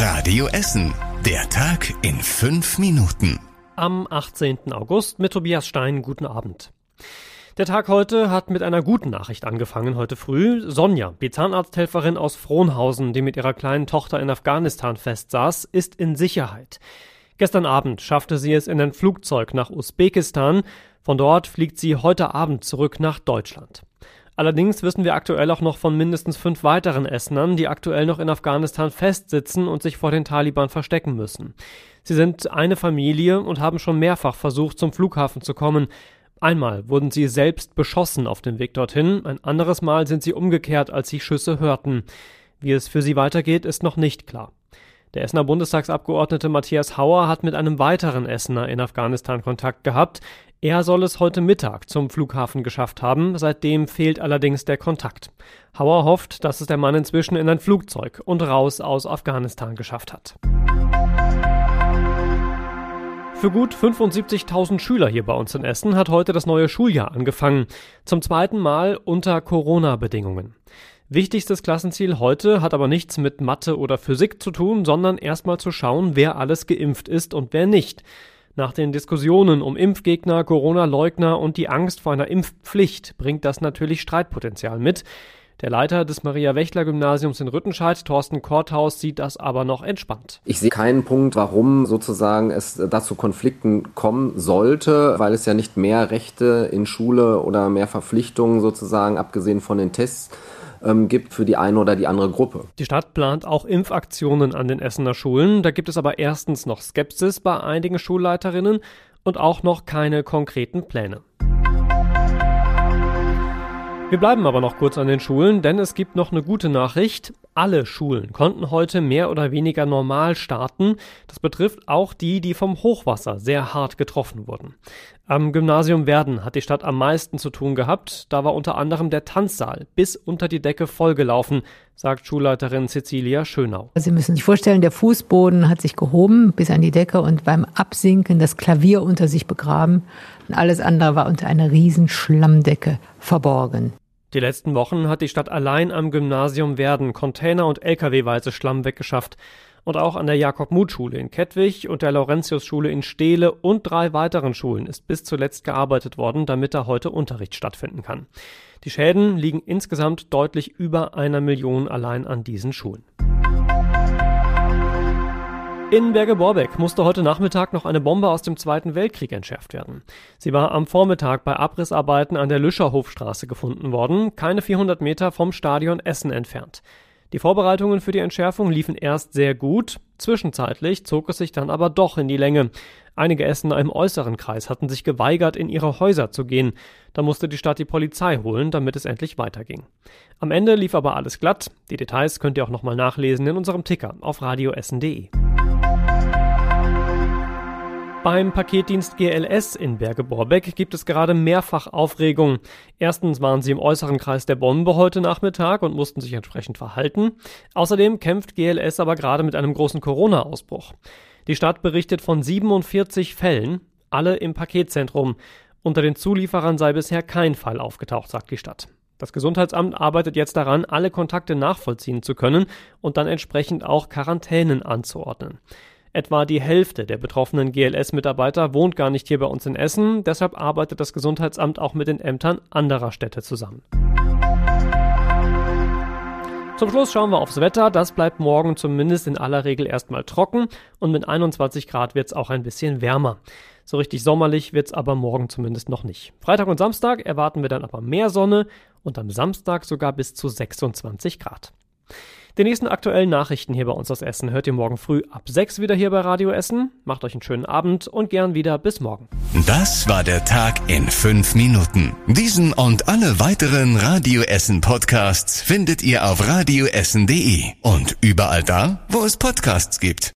Radio Essen. Der Tag in fünf Minuten. Am 18. August mit Tobias Stein. Guten Abend. Der Tag heute hat mit einer guten Nachricht angefangen heute früh. Sonja, die Zahnarzthelferin aus Frohnhausen, die mit ihrer kleinen Tochter in Afghanistan festsaß, ist in Sicherheit. Gestern Abend schaffte sie es in ein Flugzeug nach Usbekistan. Von dort fliegt sie heute Abend zurück nach Deutschland. Allerdings wissen wir aktuell auch noch von mindestens fünf weiteren Essenern, die aktuell noch in Afghanistan festsitzen und sich vor den Taliban verstecken müssen. Sie sind eine Familie und haben schon mehrfach versucht, zum Flughafen zu kommen. Einmal wurden sie selbst beschossen auf dem Weg dorthin, ein anderes Mal sind sie umgekehrt, als sie Schüsse hörten. Wie es für sie weitergeht, ist noch nicht klar. Der Essener Bundestagsabgeordnete Matthias Hauer hat mit einem weiteren Essener in Afghanistan Kontakt gehabt. Er soll es heute Mittag zum Flughafen geschafft haben, seitdem fehlt allerdings der Kontakt. Hauer hofft, dass es der Mann inzwischen in ein Flugzeug und raus aus Afghanistan geschafft hat. Für gut 75.000 Schüler hier bei uns in Essen hat heute das neue Schuljahr angefangen. Zum zweiten Mal unter Corona-Bedingungen. Wichtigstes Klassenziel heute hat aber nichts mit Mathe oder Physik zu tun, sondern erstmal zu schauen, wer alles geimpft ist und wer nicht. Nach den Diskussionen um Impfgegner, Corona-Leugner und die Angst vor einer Impfpflicht bringt das natürlich Streitpotenzial mit. Der Leiter des Maria-Wächtler-Gymnasiums in Rüttenscheid, Thorsten Korthaus, sieht das aber noch entspannt. Ich sehe keinen Punkt, warum sozusagen es dazu Konflikten kommen sollte, weil es ja nicht mehr Rechte in Schule oder mehr Verpflichtungen sozusagen, abgesehen von den Tests, ähm, gibt für die eine oder die andere Gruppe. Die Stadt plant auch Impfaktionen an den Essener Schulen. Da gibt es aber erstens noch Skepsis bei einigen Schulleiterinnen und auch noch keine konkreten Pläne. Wir bleiben aber noch kurz an den Schulen, denn es gibt noch eine gute Nachricht. Alle Schulen konnten heute mehr oder weniger normal starten. Das betrifft auch die, die vom Hochwasser sehr hart getroffen wurden. Am Gymnasium Werden hat die Stadt am meisten zu tun gehabt. Da war unter anderem der Tanzsaal bis unter die Decke vollgelaufen, sagt Schulleiterin Cecilia Schönau. Sie müssen sich vorstellen, der Fußboden hat sich gehoben bis an die Decke und beim Absinken das Klavier unter sich begraben. Und alles andere war unter einer riesen Schlammdecke verborgen. Die letzten Wochen hat die Stadt allein am Gymnasium Werden Container- und Lkw-weise Schlamm weggeschafft und auch an der Jakob-Muth-Schule in Kettwig und der Laurentius-Schule in Steele und drei weiteren Schulen ist bis zuletzt gearbeitet worden, damit da heute Unterricht stattfinden kann. Die Schäden liegen insgesamt deutlich über einer Million allein an diesen Schulen. In Berge-Borbeck musste heute Nachmittag noch eine Bombe aus dem Zweiten Weltkrieg entschärft werden. Sie war am Vormittag bei Abrissarbeiten an der Lüscherhofstraße gefunden worden, keine 400 Meter vom Stadion Essen entfernt. Die Vorbereitungen für die Entschärfung liefen erst sehr gut, zwischenzeitlich zog es sich dann aber doch in die Länge. Einige Essener im äußeren Kreis hatten sich geweigert, in ihre Häuser zu gehen. Da musste die Stadt die Polizei holen, damit es endlich weiterging. Am Ende lief aber alles glatt. Die Details könnt ihr auch nochmal nachlesen in unserem Ticker auf radioessen.de. Beim Paketdienst GLS in Berge-Borbeck gibt es gerade mehrfach Aufregung. Erstens waren sie im äußeren Kreis der Bombe heute Nachmittag und mussten sich entsprechend verhalten. Außerdem kämpft GLS aber gerade mit einem großen Corona-Ausbruch. Die Stadt berichtet von 47 Fällen, alle im Paketzentrum. Unter den Zulieferern sei bisher kein Fall aufgetaucht, sagt die Stadt. Das Gesundheitsamt arbeitet jetzt daran, alle Kontakte nachvollziehen zu können und dann entsprechend auch Quarantänen anzuordnen. Etwa die Hälfte der betroffenen GLS-Mitarbeiter wohnt gar nicht hier bei uns in Essen, deshalb arbeitet das Gesundheitsamt auch mit den Ämtern anderer Städte zusammen. Zum Schluss schauen wir aufs Wetter. Das bleibt morgen zumindest in aller Regel erstmal trocken und mit 21 Grad wird es auch ein bisschen wärmer. So richtig sommerlich wird es aber morgen zumindest noch nicht. Freitag und Samstag erwarten wir dann aber mehr Sonne und am Samstag sogar bis zu 26 Grad. Die nächsten aktuellen Nachrichten hier bei uns aus Essen hört ihr morgen früh ab 6 wieder hier bei Radio Essen. Macht euch einen schönen Abend und gern wieder bis morgen. Das war der Tag in 5 Minuten. Diesen und alle weiteren Radio Essen Podcasts findet ihr auf radioessen.de und überall da, wo es Podcasts gibt.